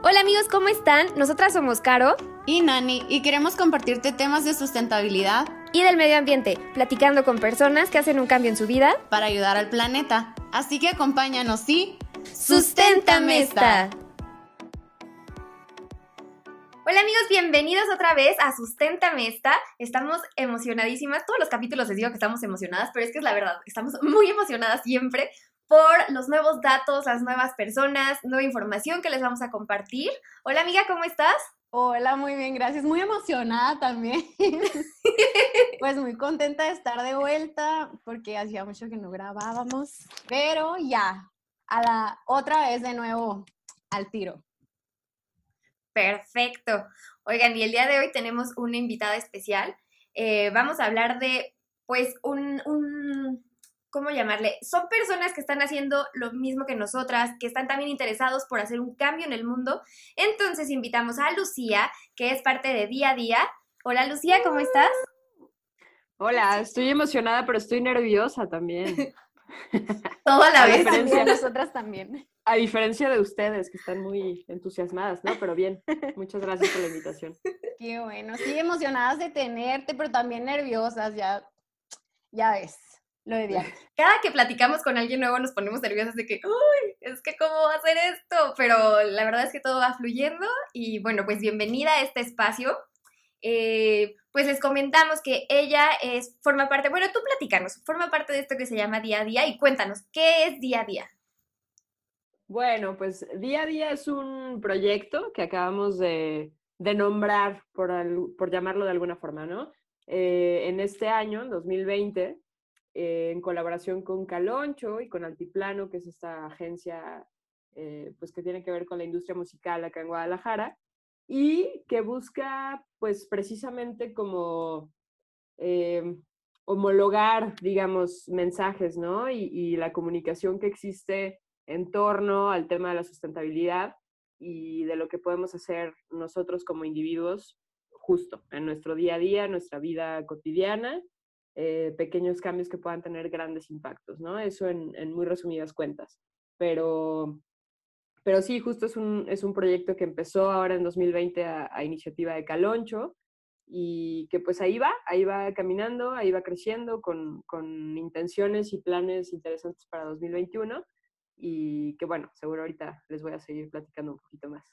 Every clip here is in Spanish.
Hola amigos, ¿cómo están? Nosotras somos Caro y Nani y queremos compartirte temas de sustentabilidad y del medio ambiente, platicando con personas que hacen un cambio en su vida para ayudar al planeta. Así que acompáñanos y ¡Susténtame esta! Hola amigos, bienvenidos otra vez a Susténtame esta. Estamos emocionadísimas. Todos los capítulos les digo que estamos emocionadas, pero es que es la verdad, estamos muy emocionadas siempre por los nuevos datos, las nuevas personas, nueva información que les vamos a compartir. Hola amiga, ¿cómo estás? Hola, muy bien, gracias. Muy emocionada también. pues muy contenta de estar de vuelta porque hacía mucho que no grabábamos, pero ya, a la otra vez de nuevo al tiro. Perfecto. Oigan, y el día de hoy tenemos una invitada especial. Eh, vamos a hablar de, pues, un, un ¿cómo llamarle? Son personas que están haciendo lo mismo que nosotras, que están también interesados por hacer un cambio en el mundo. Entonces invitamos a Lucía, que es parte de Día a Día. Hola Lucía, ¿cómo estás? Hola, estoy emocionada, pero estoy nerviosa también. Toda la vez. nosotras también. A diferencia de ustedes, que están muy entusiasmadas, ¿no? Pero bien, muchas gracias por la invitación. Qué bueno, sí, emocionadas de tenerte, pero también nerviosas, ya, ya ves lo de Cada que platicamos con alguien nuevo nos ponemos nerviosas de que, uy, es que cómo va a hacer esto, pero la verdad es que todo va fluyendo y bueno, pues bienvenida a este espacio. Eh, pues les comentamos que ella es, forma parte, bueno, tú platicanos, forma parte de esto que se llama Día a Día y cuéntanos, ¿qué es Día a Día? Bueno, pues Día a Día es un proyecto que acabamos de, nombrar, por, por, llamarlo de alguna forma, ¿no? Eh, en este año, en 2020, eh, en colaboración con Caloncho y con Altiplano, que es esta agencia eh, pues que tiene que ver con la industria musical acá en Guadalajara, y que busca pues precisamente como eh, homologar, digamos, mensajes, ¿no? Y, y, la comunicación que existe en torno al tema de la sustentabilidad y de lo que podemos hacer nosotros como individuos justo en nuestro día a día, nuestra vida cotidiana eh, pequeños cambios que puedan tener grandes impactos, ¿no? Eso en, muy resumidas cuentas. Pero, pero sí, justo es un, es un proyecto que empezó ahora en 2020 a, iniciativa de Caloncho y que pues ahí va, ahí va caminando, ahí va creciendo con, con intenciones y planes interesantes para 2021 y que bueno, seguro ahorita les voy a seguir platicando un poquito más.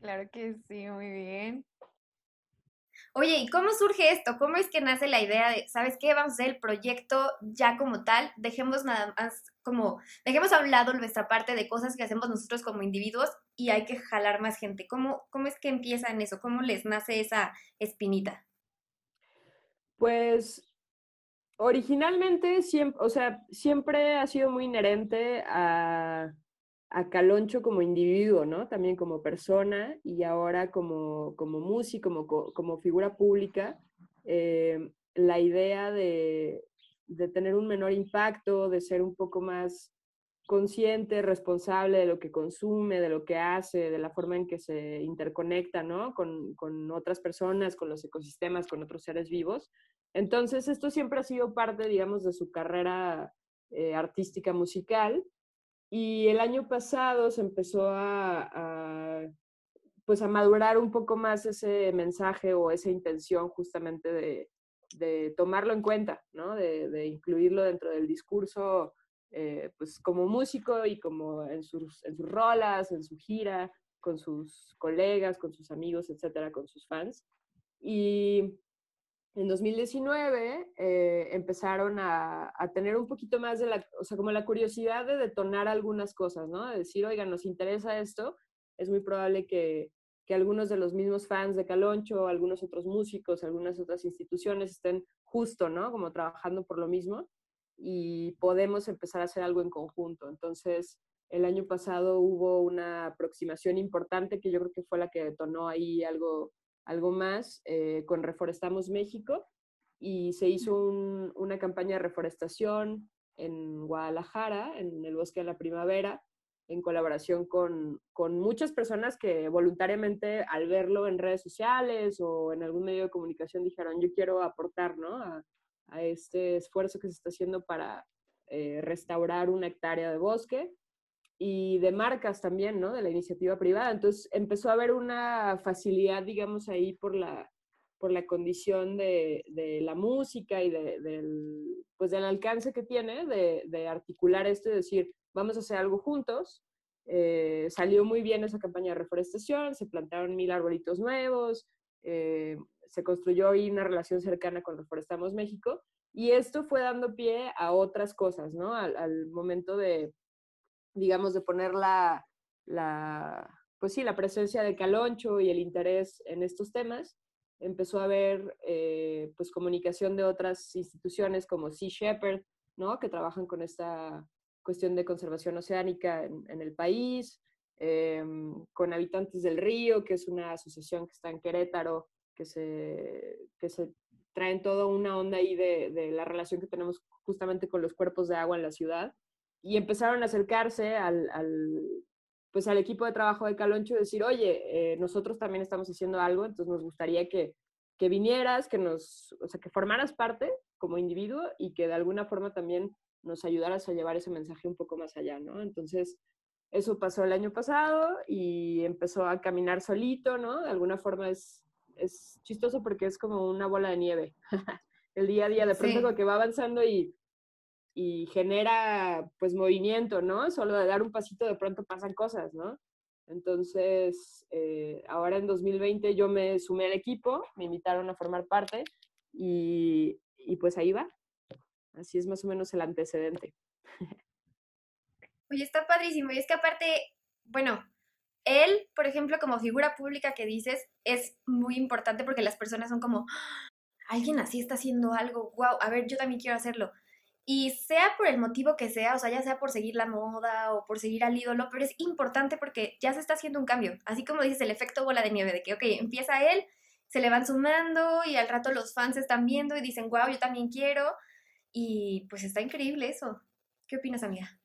Claro que sí, muy bien. Oye, ¿y cómo surge esto? ¿Cómo es que nace la idea de, ¿sabes qué? Vamos a hacer el proyecto ya como tal, dejemos nada más como, dejemos a un lado nuestra parte de cosas que hacemos nosotros como individuos y hay que jalar más gente. ¿Cómo, cómo es que empiezan eso? ¿Cómo les nace esa espinita? Pues originalmente siempre, o sea, siempre ha sido muy inherente a a Caloncho como individuo, ¿no? También como persona y ahora como, como músico, como, figura pública, eh, la idea de, de, tener un menor impacto, de ser un poco más consciente, responsable de lo que consume, de lo que hace, de la forma en que se interconecta, ¿no? Con, con otras personas, con los ecosistemas, con otros seres vivos. Entonces, esto siempre ha sido parte, digamos, de su carrera eh, artística musical y el año pasado se empezó a, pues a madurar un poco más ese mensaje o esa intención justamente de, de tomarlo en cuenta, ¿no? de, de, incluirlo dentro del discurso, eh, pues como músico y como en sus, en sus rolas, en su gira, con sus colegas, con sus amigos, etcétera, con sus fans. Y en 2019 eh, empezaron a, tener un poquito más de la, o sea, como la curiosidad de detonar algunas cosas, ¿no? De decir, oigan, nos interesa esto, es muy probable que, que algunos de los mismos fans de Caloncho, algunos otros músicos, algunas otras instituciones estén justo, ¿no? Como trabajando por lo mismo y podemos empezar a hacer algo en conjunto. Entonces, el año pasado hubo una aproximación importante que yo creo que fue la que detonó ahí algo algo más eh, con Reforestamos México y se hizo una campaña de reforestación en Guadalajara, en el Bosque de la Primavera, en colaboración con, muchas personas que voluntariamente al verlo en redes sociales o en algún medio de comunicación dijeron, yo quiero aportar a, este esfuerzo que se está haciendo para eh, restaurar una hectárea de bosque. Y de marcas también, ¿no? De la iniciativa privada. Entonces empezó a haber una facilidad, digamos, ahí por la, por la condición de, de la música y de, del, pues del alcance que tiene de, de, articular esto y decir, vamos a hacer algo juntos. Eh, salió muy bien esa campaña de reforestación, se plantaron mil arbolitos nuevos, eh, se construyó ahí una relación cercana con Reforestamos México y esto fue dando pie a otras cosas, ¿no? Al, al momento de, digamos, de poner la, la, pues sí, la presencia de Caloncho y el interés en estos temas, empezó a haber eh, pues comunicación de otras instituciones como Sea Shepherd, ¿no? que trabajan con esta cuestión de conservación oceánica en, el país, eh, con Habitantes del Río, que es una asociación que está en Querétaro, que se, que se traen toda una onda ahí de, de, la relación que tenemos justamente con los cuerpos de agua en la ciudad, y empezaron a acercarse al, al pues al equipo de trabajo de Caloncho y decir, oye, eh, nosotros también estamos haciendo algo, entonces nos gustaría que, que vinieras, que nos, o sea, que formaras parte como individuo y que de alguna forma también nos ayudaras a llevar ese mensaje un poco más allá, ¿no? Entonces, eso pasó el año pasado y empezó a caminar solito, ¿no? De alguna forma es, es chistoso porque es como una bola de nieve. el día a día, de pronto sí. que va avanzando y y genera pues movimiento, ¿no? Solo de dar un pasito de pronto pasan cosas, ¿no? Entonces, eh, ahora en 2020 yo me sumé al equipo, me invitaron a formar parte y, y pues ahí va. Así es más o menos el antecedente. Oye, está padrísimo. Y es que aparte, bueno, él, por ejemplo, como figura pública que dices, es muy importante porque las personas son como, ¡Ah! alguien así está haciendo algo, wow, a ver, yo también quiero hacerlo. Y sea por el motivo que sea, o sea, ya sea por seguir la moda o por seguir al ídolo, pero es importante porque ya se está haciendo un cambio. Así como dices, el efecto bola de nieve, de que, ok, empieza él, se le van sumando y al rato los fans están viendo y dicen, wow, yo también quiero. Y pues está increíble eso. ¿Qué opinas, amiga?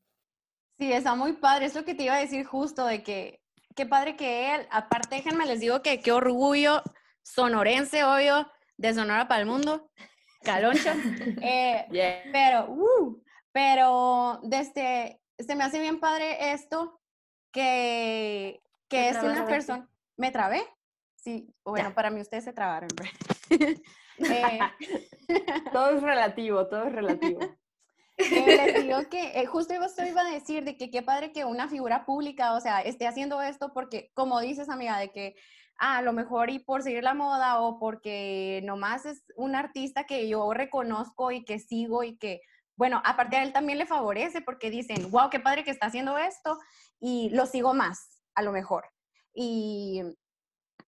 Sí, está muy padre. Es lo que te iba a decir justo, de que qué padre que él, aparte, déjenme les digo que qué orgullo sonorense, obvio, de Sonora para el mundo. Caloncho. Eh, yeah. Pero, uh, pero desde, se me hace bien padre esto que, que es una persona. ¿Me trabé? Sí, bueno, ya. para mí ustedes se trabaron. eh, todo es relativo, todo es relativo. Eh, les digo que eh, justo esto iba a decir de que qué padre que una figura pública, o sea, esté haciendo esto porque, como dices, amiga, de que a lo mejor y por seguir la moda o porque nomás es un artista que yo reconozco y que sigo y que, bueno, aparte a él también le favorece porque dicen, wow, qué padre que está haciendo esto y lo sigo más, a lo mejor. Y,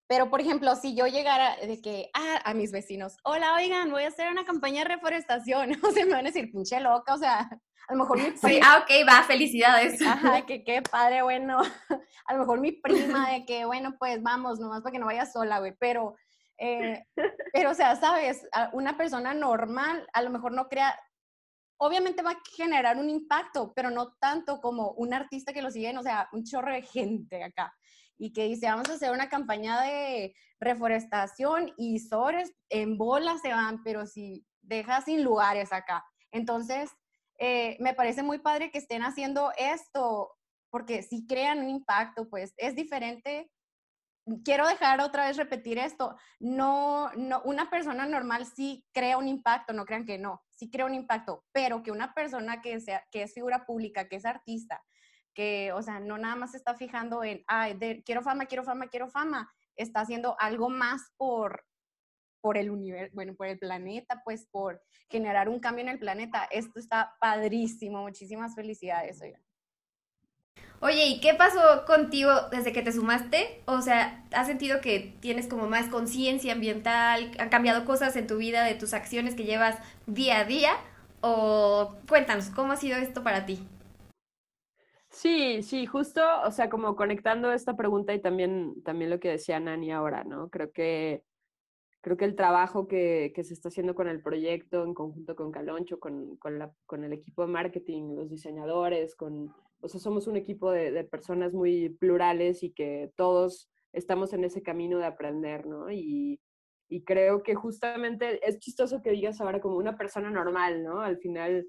pero por ejemplo, si yo llegara de que, ah, a mis vecinos, hola, oigan, voy a hacer una campaña de reforestación, o sea, me van a decir, pinche loca, o sea, a lo mejor mi prima. Sí, ah, ok, va, felicidades. Ajá, que qué padre, bueno. A lo mejor mi prima de que, bueno, pues vamos, nomás para que no vaya sola, güey. Pero, eh, pero, o sea, sabes, una persona normal a lo mejor no crea. Obviamente va a generar un impacto, pero no tanto como un artista que lo sigue, o sea, un chorro de gente acá. Y que dice, vamos a hacer una campaña de reforestación y sobres en bolas se van, pero si deja sin lugares acá. Entonces, eh, me parece muy padre que estén haciendo esto, porque si crean un impacto, pues es diferente. Quiero dejar otra vez repetir esto. No, no, una persona normal sí crea un impacto, no crean que no, sí crea un impacto, pero que una persona que, sea, que es figura pública, que es artista, que, o sea, no nada más está fijando en, ay, quiero fama, quiero fama, quiero fama, está haciendo algo más por, por el universo, bueno, por el planeta, pues por generar un cambio en el planeta. Esto está padrísimo. Muchísimas felicidades, oigan. Oye, ¿y qué pasó contigo desde que te sumaste? O sea, ¿has sentido que tienes como más conciencia ambiental? ¿Han cambiado cosas en tu vida de tus acciones que llevas día a día? O cuéntanos, ¿cómo ha sido esto para ti? Sí, sí, justo, o sea, como conectando esta pregunta y también, también lo que decía Nani ahora, ¿no? Creo que creo que el trabajo que, que, se está haciendo con el proyecto en conjunto con Caloncho, con, con, la, con, el equipo de marketing, los diseñadores, con, o sea, somos un equipo de, personas muy plurales y que todos estamos en ese camino de aprender, ¿no? Y, y creo que justamente es chistoso que digas ahora como una persona normal, ¿no? Al final,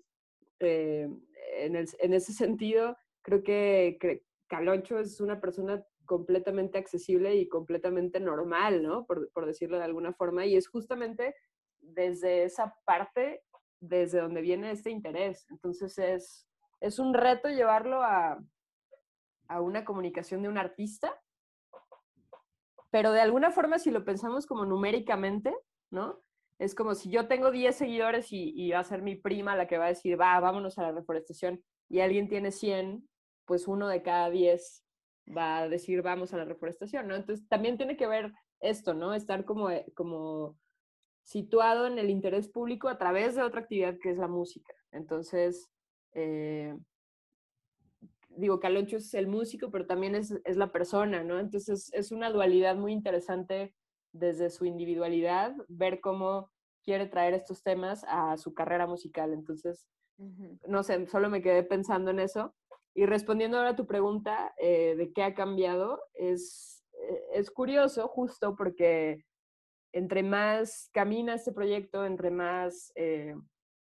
eh, en, el, en ese sentido, creo que, Caloncho es una persona completamente accesible y completamente normal, ¿no? Por, por, decirlo de alguna forma. Y es justamente desde esa parte, desde donde viene este interés. Entonces es, es un reto llevarlo a, a una comunicación de un artista, pero de alguna forma, si lo pensamos como numéricamente, ¿no? Es como si yo tengo 10 seguidores y, y, va a ser mi prima la que va a decir, va, vámonos a la reforestación, y alguien tiene 100, pues uno de cada 10 va a decir, vamos a la reforestación, ¿no? Entonces, también tiene que ver esto, ¿no? Estar como, eh, como situado en el interés público a través de otra actividad que es la música. Entonces, eh, digo, Caloncho es el músico, pero también es, es la persona, ¿no? Entonces, es una dualidad muy interesante desde su individualidad, ver cómo quiere traer estos temas a su carrera musical. Entonces, uh -huh. no sé, solo me quedé pensando en eso. Y respondiendo ahora a tu pregunta eh, de qué ha cambiado, es, eh, es curioso justo porque entre más camina este proyecto, entre más eh,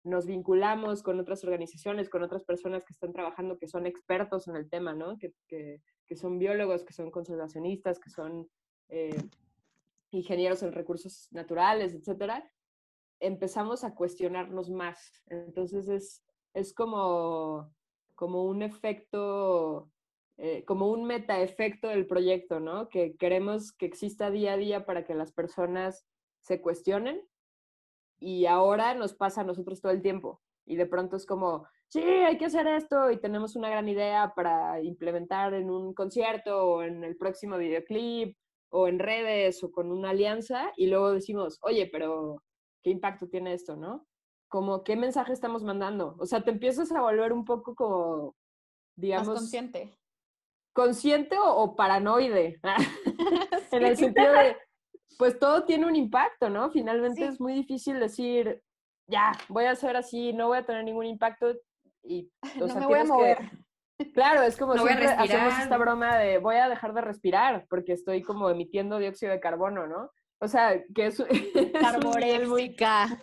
nos vinculamos con otras organizaciones, con otras personas que están trabajando, que son expertos en el tema, ¿no? que, que, que son biólogos, que son conservacionistas, que son ingenieros en recursos naturales, etcétera, empezamos a cuestionarnos más. Entonces es, es como, como un efecto, eh, como un metaefecto del proyecto, ¿no? Que queremos que exista día a día para que las personas se cuestionen y ahora nos pasa a nosotros todo el tiempo. Y de pronto es como, sí, hay que hacer esto y tenemos una gran idea para implementar en un concierto o en el próximo videoclip o en redes o con una alianza y luego decimos, oye, pero ¿qué impacto tiene esto, no? Como, ¿qué mensaje estamos mandando? O sea, te empiezas a volver un poco como, digamos... Más consciente. Consciente o, o paranoide, sí. en el sentido de, pues todo tiene un impacto, ¿no? Finalmente sí. es muy difícil decir, ya, voy a hacer así, no voy a tener ningún impacto y... O no sea, me voy a mover. Que, claro, es como no siempre hacemos esta broma de voy a dejar de respirar porque estoy como emitiendo dióxido de carbono, ¿no? O sea, que es, es muy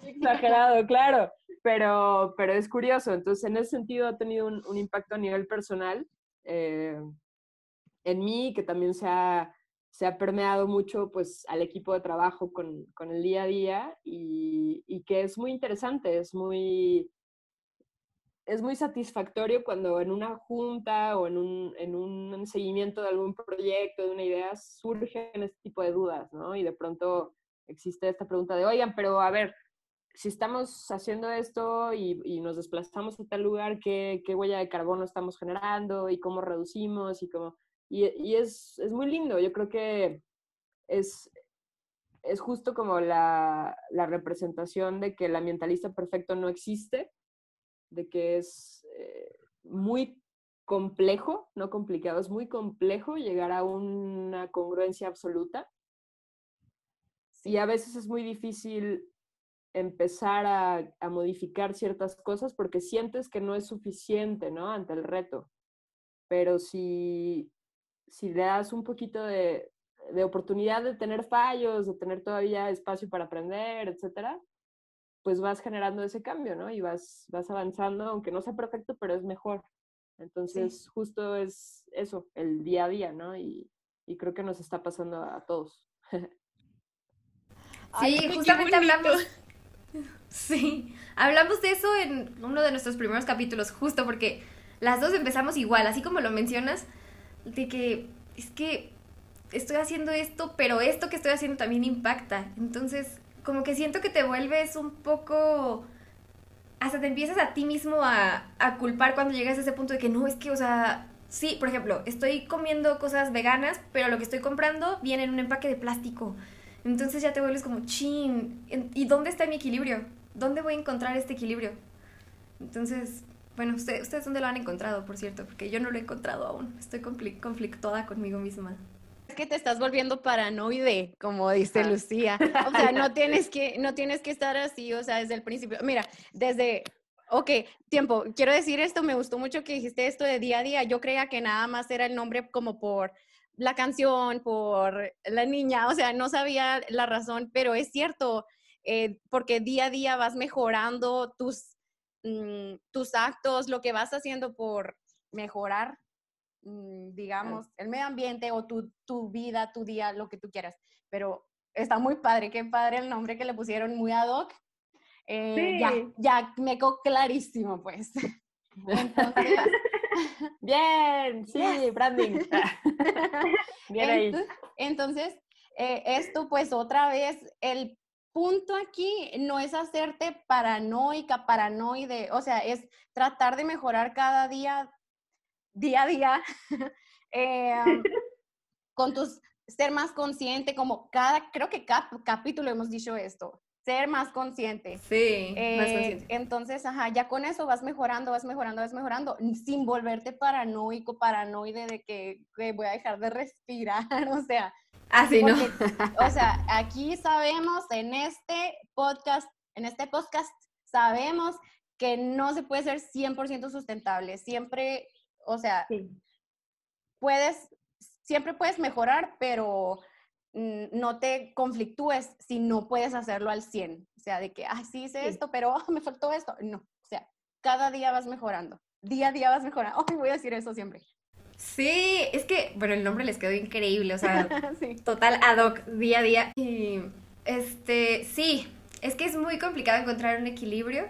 exagerado, claro, pero, pero es curioso. Entonces, en ese sentido ha tenido un, un impacto a nivel personal eh, en mí, que también se ha, se ha permeado mucho pues, al equipo de trabajo con, con el día a día y, y, que es muy interesante, es muy, es muy satisfactorio cuando en una junta o en un, en un seguimiento de algún proyecto, de una idea, surgen este tipo de dudas, ¿no? Y de pronto existe esta pregunta de, oigan, pero a ver, si estamos haciendo esto y, y nos desplazamos a tal lugar, ¿qué, ¿qué, huella de carbono estamos generando y cómo reducimos y cómo... Y, y es, es, muy lindo, yo creo que es, es justo como la, la representación de que el ambientalista perfecto no existe, de que es eh, muy complejo, no complicado, es muy complejo llegar a una congruencia absoluta. Y a veces es muy difícil empezar a, a, modificar ciertas cosas porque sientes que no es suficiente, ¿no? Ante el reto. Pero si, si le das un poquito de, de oportunidad de tener fallos, de tener todavía espacio para aprender, etcétera, pues vas generando ese cambio, ¿no? Y vas, vas avanzando, aunque no sea perfecto, pero es mejor. Entonces, sí. justo es eso, el día a día, ¿no? Y, y creo que nos está pasando a todos. Sí, Ay, justamente hablamos. Sí, hablamos de eso en uno de nuestros primeros capítulos, justo porque las dos empezamos igual, así como lo mencionas, de que es que estoy haciendo esto, pero esto que estoy haciendo también impacta. Entonces, como que siento que te vuelves un poco hasta te empiezas a ti mismo a, culpar cuando llegas a ese punto de que no, es que, o sea, sí, por ejemplo, estoy comiendo cosas veganas, pero lo que estoy comprando viene en un empaque de plástico. Entonces ya te vuelves como, chin, ¿y dónde está mi equilibrio? ¿Dónde voy a encontrar este equilibrio? Entonces, bueno, ustedes, ¿ustedes dónde lo han encontrado, por cierto? Porque yo no lo he encontrado aún. Estoy conflictuada conmigo misma que te estás volviendo paranoide, como dice ah. Lucía. O sea, no tienes que, no tienes que estar así, o sea, desde el principio. Mira, desde, ok, tiempo, quiero decir esto, me gustó mucho que dijiste esto de día a día. Yo creía que nada más era el nombre como por la canción, por la niña, o sea, no sabía la razón, pero es cierto, eh, porque día a día vas mejorando tus, mm, tus actos, lo que vas haciendo por mejorar digamos, el medio ambiente o tu, tu vida, tu día, lo que tú quieras. Pero está muy padre, qué padre el nombre que le pusieron, muy ad hoc. Eh, Ya, ya me quedó clarísimo, pues. Entonces, Bien, sí, branding. Bien ahí. Entonces, entonces, eh, esto pues otra vez, el punto aquí no es hacerte paranoica, paranoide, o sea, es tratar de mejorar cada día, día a día, eh, con tus, ser más consciente, como cada, creo que cada capítulo hemos dicho esto, ser más consciente. Sí, más Eh, consciente. Entonces, ajá, ya con eso vas mejorando, vas mejorando, vas mejorando, sin volverte paranoico, paranoide de que, que voy a dejar de respirar, o sea, Ah, sí, ¿no? porque, o sea, aquí sabemos en este podcast, en este podcast, sabemos que no se puede ser 100% sustentable. Siempre, o sea, Sí. puedes, siempre puedes mejorar, pero mm, no te conflictúes si no puedes hacerlo al 100. O sea, de que, ay, sí hice Sí. esto, pero ah, me faltó esto. No, o sea, cada día vas mejorando. Día a día vas mejorando. Ay, voy a decir eso siempre. Sí, es que, bueno, el nombre les quedó increíble, o sea, sí. total ad hoc, día a día. Y, este, sí, es que es muy complicado encontrar un equilibrio,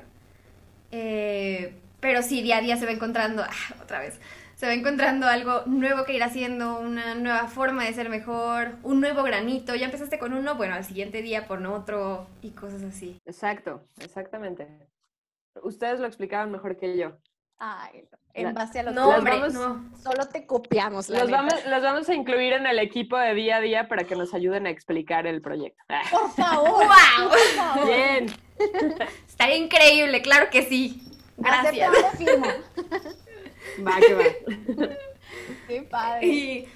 eh, pero sí, día a día se va encontrando, ah, otra vez, se va encontrando algo nuevo que ir haciendo, una nueva forma de ser mejor, un nuevo granito. Ya empezaste con uno, bueno, al siguiente día pon otro y cosas así. Exacto, exactamente. Ustedes lo explicaban mejor que yo. Ay, en base a lo No, que hombre, vamos- no. solo te copiamos. La Los neta. vamos, los vamos a incluir en el equipo de día a día para que nos ayuden a explicar el proyecto. Por favor. ¡Wow! Por favor. Bien, Estaría increíble, claro que sí. Gracias. Va que va. Qué padre. Y,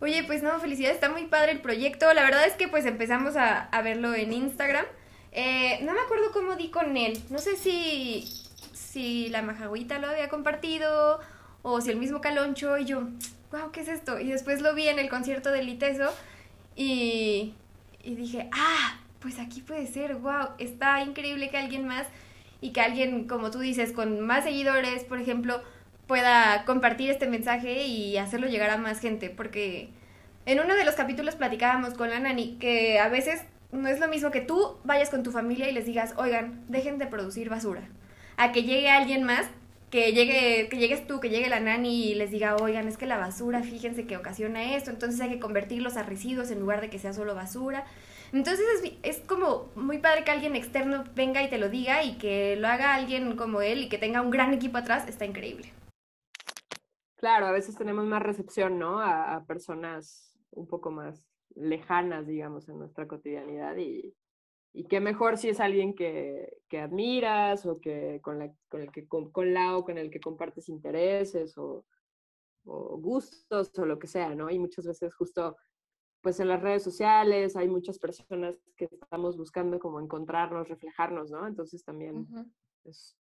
oye, pues no, felicidades, está muy padre el proyecto. La verdad es que pues empezamos a, a verlo en Instagram. Eh, no me acuerdo cómo di con él. No sé si, si la majagüita lo había compartido o si el mismo Caloncho y yo, wow, ¿qué es esto? Y después lo vi en el concierto del Liteso y, y dije, ah, pues aquí puede ser, wow, está increíble que alguien más y que alguien, como tú dices, con más seguidores, por ejemplo, pueda compartir este mensaje y hacerlo llegar a más gente, porque en uno de los capítulos platicábamos con la Nani que a veces no es lo mismo que tú vayas con tu familia y les digas, oigan, dejen de producir basura, a que llegue alguien más, que llegue, que llegues tú, que llegue la Nani y les diga, oigan, es que la basura, fíjense que ocasiona esto, entonces hay que convertirlos a residuos en lugar de que sea solo basura. Entonces es, es como muy padre que alguien externo venga y te lo diga y que lo haga alguien como él y que tenga un gran equipo atrás, está increíble. Claro, a veces tenemos más recepción, ¿no? A, a personas un poco más lejanas, digamos, en nuestra cotidianidad y, y qué mejor si es alguien que, que admiras o que con, la, con el que con, con la o con el que compartes intereses o, o gustos o lo que sea, ¿no? Y muchas veces justo pues en las redes sociales hay muchas personas que estamos buscando como encontrarnos, reflejarnos, ¿no? Entonces también es,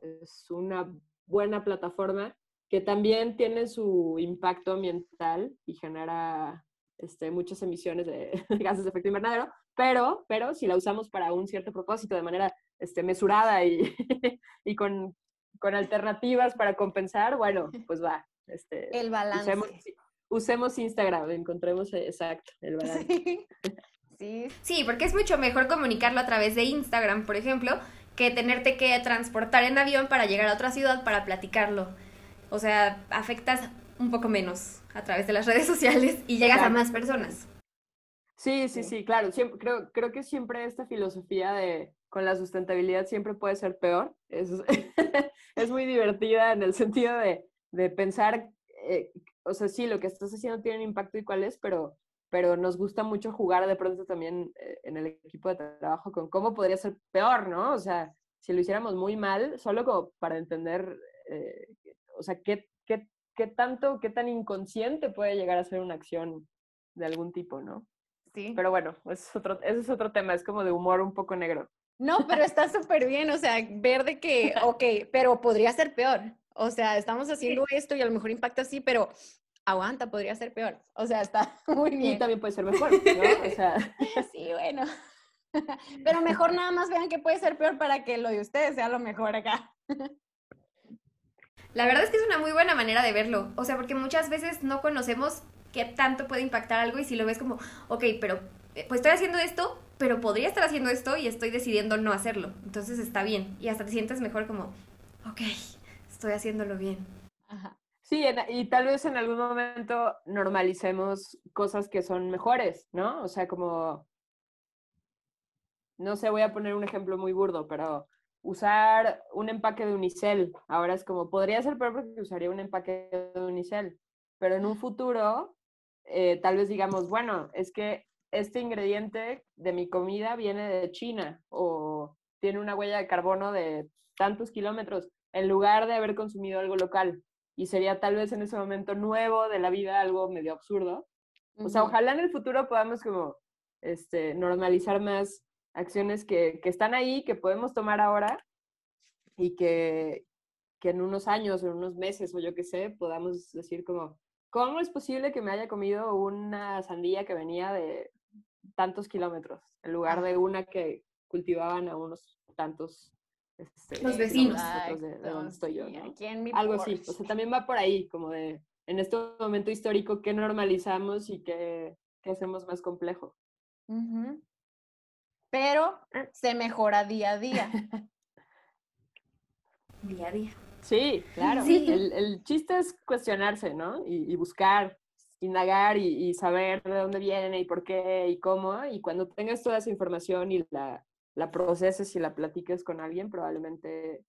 es una buena plataforma que también tiene su impacto ambiental y genera este, muchas emisiones de gases de efecto invernadero, pero, pero si la usamos para un cierto propósito de manera este, mesurada y, y con, con alternativas para compensar, bueno, pues va. Este, El balance. usemos, usemos Instagram, encontremos eh, exacto el balance. Sí. Sí, Sí, porque es mucho mejor comunicarlo a través de Instagram, por ejemplo, que tenerte que transportar en avión para llegar a otra ciudad para platicarlo. O sea, afectas un poco menos a través de las redes sociales y llegas a más personas. Sí, sí, Sí. sí, claro. Siempre, creo, creo que siempre esta filosofía de con la sustentabilidad siempre puede ser peor. Es, es muy divertida en el sentido de, de pensar, eh, o sea, sí, lo que estás haciendo tiene un impacto y cuál es, pero, pero nos gusta mucho jugar de pronto también eh, en el equipo de trabajo con cómo podría ser peor, ¿no? O sea, si lo hiciéramos muy mal, solo como para entender, eh, o sea, qué, qué, qué tanto, qué tan inconsciente puede llegar a ser una acción de algún tipo, ¿no? Sí. Pero bueno, ese es otro, ese es otro tema, es como de humor un poco negro. No, pero está súper bien, o sea, ver de que, ok, pero podría ser peor. O sea, estamos haciendo esto y a lo mejor impacta así, pero aguanta, podría ser peor. O sea, está muy Y bien. también puede ser mejor, ¿no? O sea, Sí, bueno. Pero mejor nada más vean que puede ser peor para que lo de ustedes sea lo mejor acá. La verdad es que es una muy buena manera de verlo. O sea, porque muchas veces no conocemos qué tanto puede impactar algo y si lo ves como, ok, pero eh, pues estoy haciendo esto, pero podría estar haciendo esto y estoy decidiendo no hacerlo. Entonces está bien. Y hasta te sientes mejor como, ok, estoy haciéndolo bien. Sí, y tal vez en algún momento normalicemos cosas que son mejores, ¿no? O sea, como, no sé, voy a poner un ejemplo muy burdo, pero usar un empaque de unicel, ahora es como, podría ser peor porque usaría un empaque de unicel, pero en un futuro, eh, tal vez digamos, bueno, es que este ingrediente de mi comida viene de China o tiene una huella de carbono de tantos kilómetros, en lugar de haber consumido algo local y sería tal vez en ese momento nuevo de la vida algo medio absurdo. O sea, ojalá en el futuro podamos como este, normalizar más acciones que, que están ahí, que podemos tomar ahora y que, que en unos años en unos meses o yo qué sé, podamos decir como, ¿cómo es posible que me haya comido una sandía que venía de tantos kilómetros en lugar de una que cultivaban a unos tantos este, los vecinos de, donde estoy yo. Algo así. O sea, también va por ahí, como de en este momento histórico, qué normalizamos y qué, qué hacemos más complejo. Pero ah. se mejora día a día. día a día. Sí, claro. El, el, chiste es cuestionarse, ¿no? Y, y buscar, indagar y, y, saber de dónde viene y por qué y cómo. Y cuando tengas toda esa información y la, la proceses y la platiques con alguien, probablemente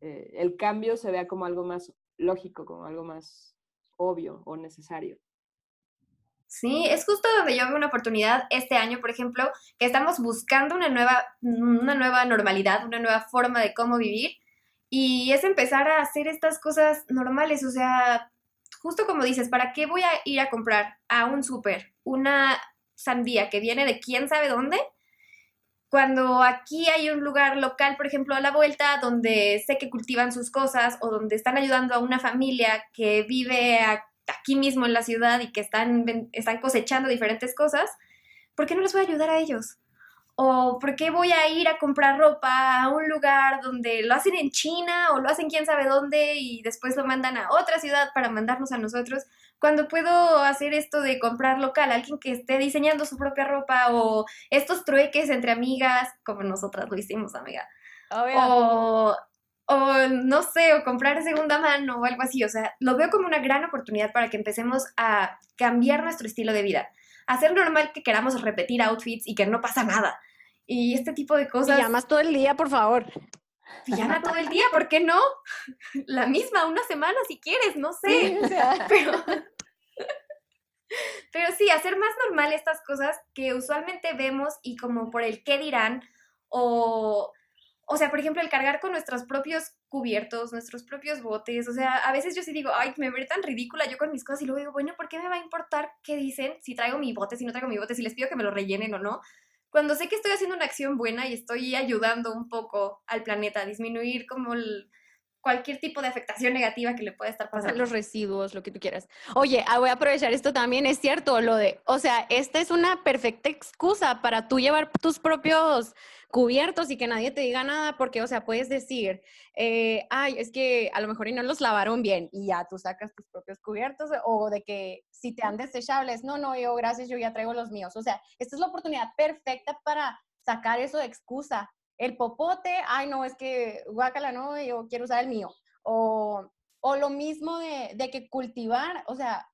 eh, el cambio se vea como algo más lógico, como algo más obvio o necesario. Sí, es justo donde yo veo una oportunidad este año, por ejemplo, que estamos buscando una nueva, una nueva normalidad, una nueva forma de cómo vivir. Y es empezar a hacer estas cosas normales, o sea, justo como dices, ¿para qué voy a ir a comprar a un súper una sandía que viene de quién sabe dónde? cuando aquí hay un lugar local, por ejemplo, a la vuelta, donde sé que cultivan sus cosas o donde están ayudando a una familia que vive aquí mismo en la ciudad y que están, están cosechando diferentes cosas, ¿por qué no les voy a ayudar a ellos? ¿O por qué voy a ir a comprar ropa a un lugar donde lo hacen en China o lo hacen quién sabe dónde y después lo mandan a otra ciudad para mandarnos a nosotros? Cuando puedo hacer esto de comprar local, alguien que esté diseñando su propia ropa o estos trueques entre amigas, como nosotras lo hicimos, amiga. O, o no sé, o comprar segunda mano o algo así. O sea, lo veo como una gran oportunidad para que empecemos a cambiar nuestro estilo de vida hacer normal que queramos repetir outfits y que no pasa nada. Y este tipo de cosas. Pijamas todo el día, por favor. Pijama todo el día, ¿por qué no? La misma, una semana si quieres, no sé. pero, pero sí, hacer más normal estas cosas que usualmente vemos y como por el qué dirán o o sea, por ejemplo, el cargar con nuestros propios cubiertos, nuestros propios botes, o sea, a veces yo sí digo, ay, me veo tan ridícula yo con mis cosas y luego digo, bueno, ¿por qué me va a importar qué dicen si traigo mi bote, si no traigo mi bote, si les pido que me lo rellenen o no? Cuando sé que estoy haciendo una acción buena y estoy ayudando un poco al planeta a disminuir como el, cualquier tipo de afectación negativa que le pueda estar pasando. Los residuos, lo que tú quieras. Oye, ah, voy a aprovechar esto también, es cierto, lo de, o sea, esta es una perfecta excusa para tú llevar tus propios cubiertos y que nadie te diga nada, porque, o sea, puedes decir, eh, ay, es que a lo mejor y no los lavaron bien y ya tú sacas tus propios cubiertos o de que si te han desechables, no, no, yo gracias, yo ya traigo los míos. O sea, esta es la oportunidad perfecta para sacar eso de excusa el popote, ay, no, es que guácala, no, yo quiero usar el mío. O, o lo mismo de, de, que cultivar, o sea,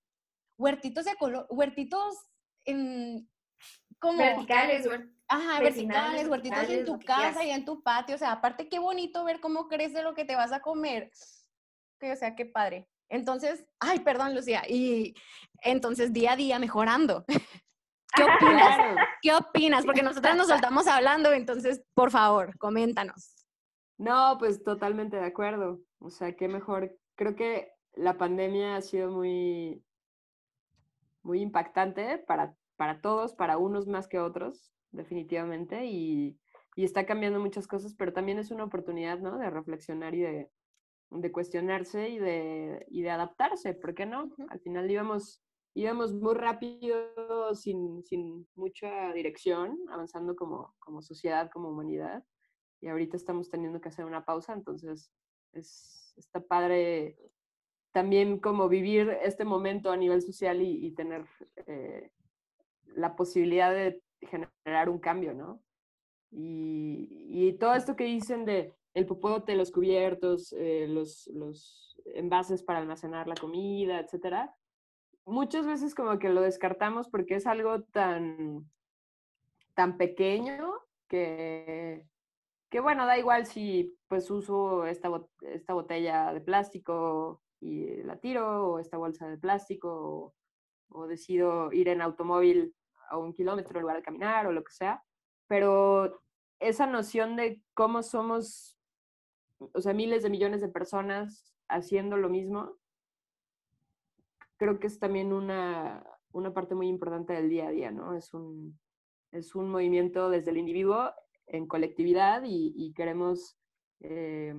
huertitos de color, huertitos en, como... Verticales, Ajá, verticales, huertitos en tu casa y en tu patio. O sea, aparte qué bonito ver cómo crece lo que te vas a comer. Que, o sea, qué padre. Entonces, ay, perdón, Lucía. Y entonces día a día mejorando. ¿Qué opinas? ¿Qué opinas? Porque nosotros nos soltamos hablando, entonces, por favor, coméntanos. No, pues totalmente de acuerdo. O sea, qué mejor. Creo que la pandemia ha sido muy, muy impactante para, para todos, para unos más que otros, definitivamente, y, y, está cambiando muchas cosas, pero también es una oportunidad, ¿no? De reflexionar y de, de cuestionarse y de, y de adaptarse, ¿por qué no? Al final íbamos íbamos muy rápido, sin, sin mucha dirección, avanzando como, como sociedad, como humanidad. Y ahorita estamos teniendo que hacer una pausa, entonces es, está padre también como vivir este momento a nivel social y, tener eh, la posibilidad de generar un cambio, ¿no? Y, todo esto que dicen de el popote, los cubiertos, eh, los, los envases para almacenar la comida, etcétera, muchas veces como que lo descartamos porque es algo tan, tan pequeño que, que bueno, da igual si pues uso esta, esta botella de plástico y la tiro, o esta bolsa de plástico, o, decido ir en automóvil a un kilómetro en lugar de caminar, o lo que sea. Pero esa noción de cómo somos, o sea, miles de millones de personas haciendo lo mismo, creo que es también una, una parte muy importante del día a día, ¿no? Es un, es un movimiento desde el individuo en colectividad y, queremos eh,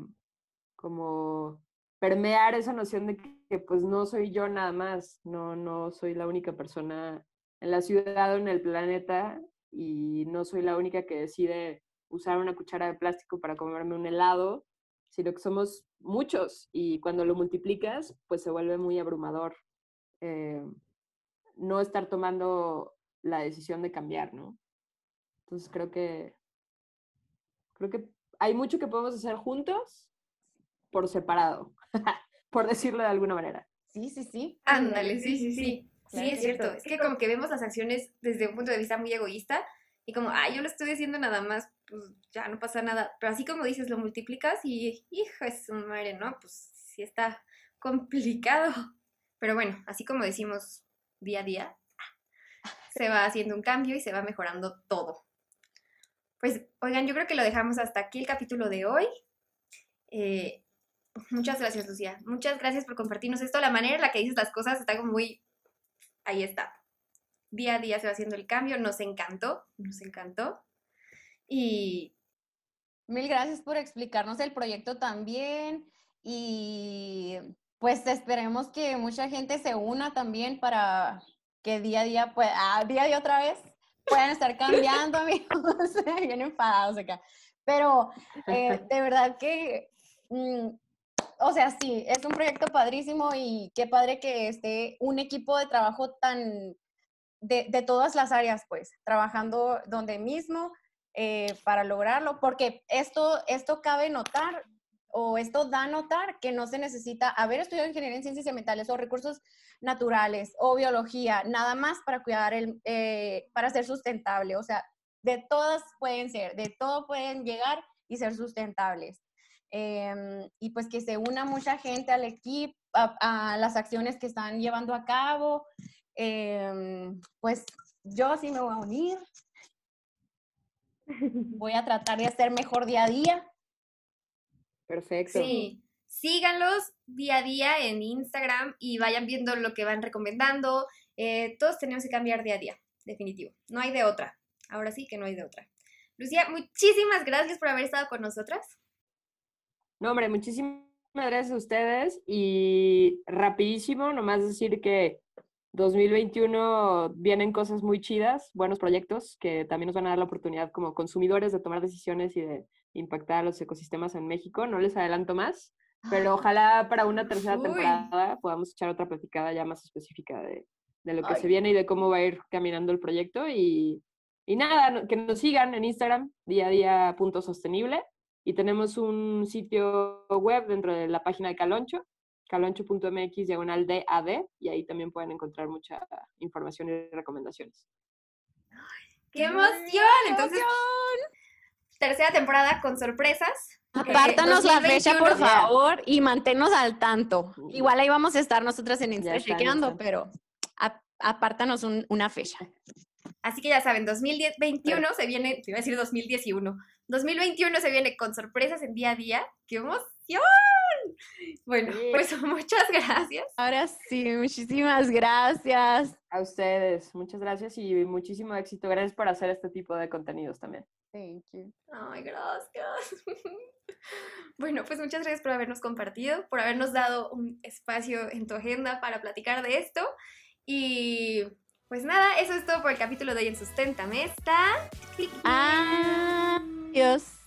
como permear esa noción de que, pues no soy yo nada más, no, no soy la única persona en la ciudad o en el planeta y no soy la única que decide usar una cuchara de plástico para comerme un helado, sino que somos muchos y cuando lo multiplicas, pues se vuelve muy abrumador eh, no estar tomando la decisión de cambiar, ¿no? Entonces creo que creo que hay mucho que podemos hacer juntos por separado, por decirlo de alguna manera. Sí, sí, sí. Ándale, sí, sí, sí. Sí, es cierto. Es que como que vemos las acciones desde un punto de vista muy egoísta y como, ah, yo lo estoy haciendo nada más, pues ya no pasa nada. Pero así como dices, lo multiplicas y, hijo, es un madre, ¿no? Pues sí está complicado. Pero bueno, así como decimos día a día, se va haciendo un cambio y se va mejorando todo. Pues, oigan, yo creo que lo dejamos hasta aquí el capítulo de hoy. Eh, muchas gracias, Lucía. Muchas gracias por compartirnos esto. La manera en la que dices las cosas está como muy... Ahí está. Día a día se va haciendo el cambio. Nos encantó, nos encantó. Y... Mil gracias por explicarnos el proyecto también. Y pues esperemos que mucha gente se una también para que día a día, pues, ah, día a día otra vez, puedan estar cambiando, amigos, bien enfadados acá. Pero eh, de verdad que, mm, o sea, sí, es un proyecto padrísimo y qué padre que esté un equipo de trabajo tan, de, de todas las áreas, pues, trabajando donde mismo eh, para lograrlo, porque esto, esto cabe notar, o esto da a notar que no se necesita haber estudiado ingeniería en ciencias ambientales o recursos naturales o biología, nada más para cuidar el, eh, para ser sustentable. O sea, de todas pueden ser, de todo pueden llegar y ser sustentables. Em, y pues que se una mucha gente al equipo, a, las acciones que están llevando a cabo. Em, pues yo sí me voy a unir. Voy a tratar de hacer mejor día a día. Perfecto. Sí, síganlos día a día en Instagram y vayan viendo lo que van recomendando. Eh, todos tenemos que cambiar día a día, definitivo. No hay de otra. Ahora sí que no hay de otra. Lucía, muchísimas gracias por haber estado con nosotras. No, hombre, muchísimas gracias a ustedes y rapidísimo, nomás decir que 2021 vienen cosas muy chidas, buenos proyectos que también nos van a dar la oportunidad como consumidores de tomar decisiones y de impactar a los ecosistemas en México. No les adelanto más, pero ojalá para una tercera temporada podamos echar otra platicada ya más específica de, de lo que se viene y de cómo va a ir caminando el proyecto. Y, y nada, que nos sigan en Instagram, día a día punto sostenible. Y tenemos un sitio web dentro de la página de Caloncho, caloncho.mx diagonal DAD, y ahí también pueden encontrar mucha información y recomendaciones. ¡Qué emoción! Entonces, tercera temporada con sorpresas. Apártanos la fecha, por favor, y manténnos al tanto. Igual ahí vamos a estar nosotras en Instagram chequeando, pero apártanos una fecha. Así que ya saben, 2021 se viene, te iba a decir 2021, 2021 se viene con sorpresas en día a día. ¡Qué emoción! Bueno, pues muchas gracias. Ahora sí, muchísimas gracias. A ustedes, muchas gracias y muchísimo éxito. Gracias por hacer este tipo de contenidos también. Thank you. Ay, gracias. Bueno, pues muchas gracias por habernos compartido, por habernos dado un espacio en tu agenda para platicar de esto. Y pues nada, eso es todo por el capítulo de hoy en Susténtame. Está. Adiós.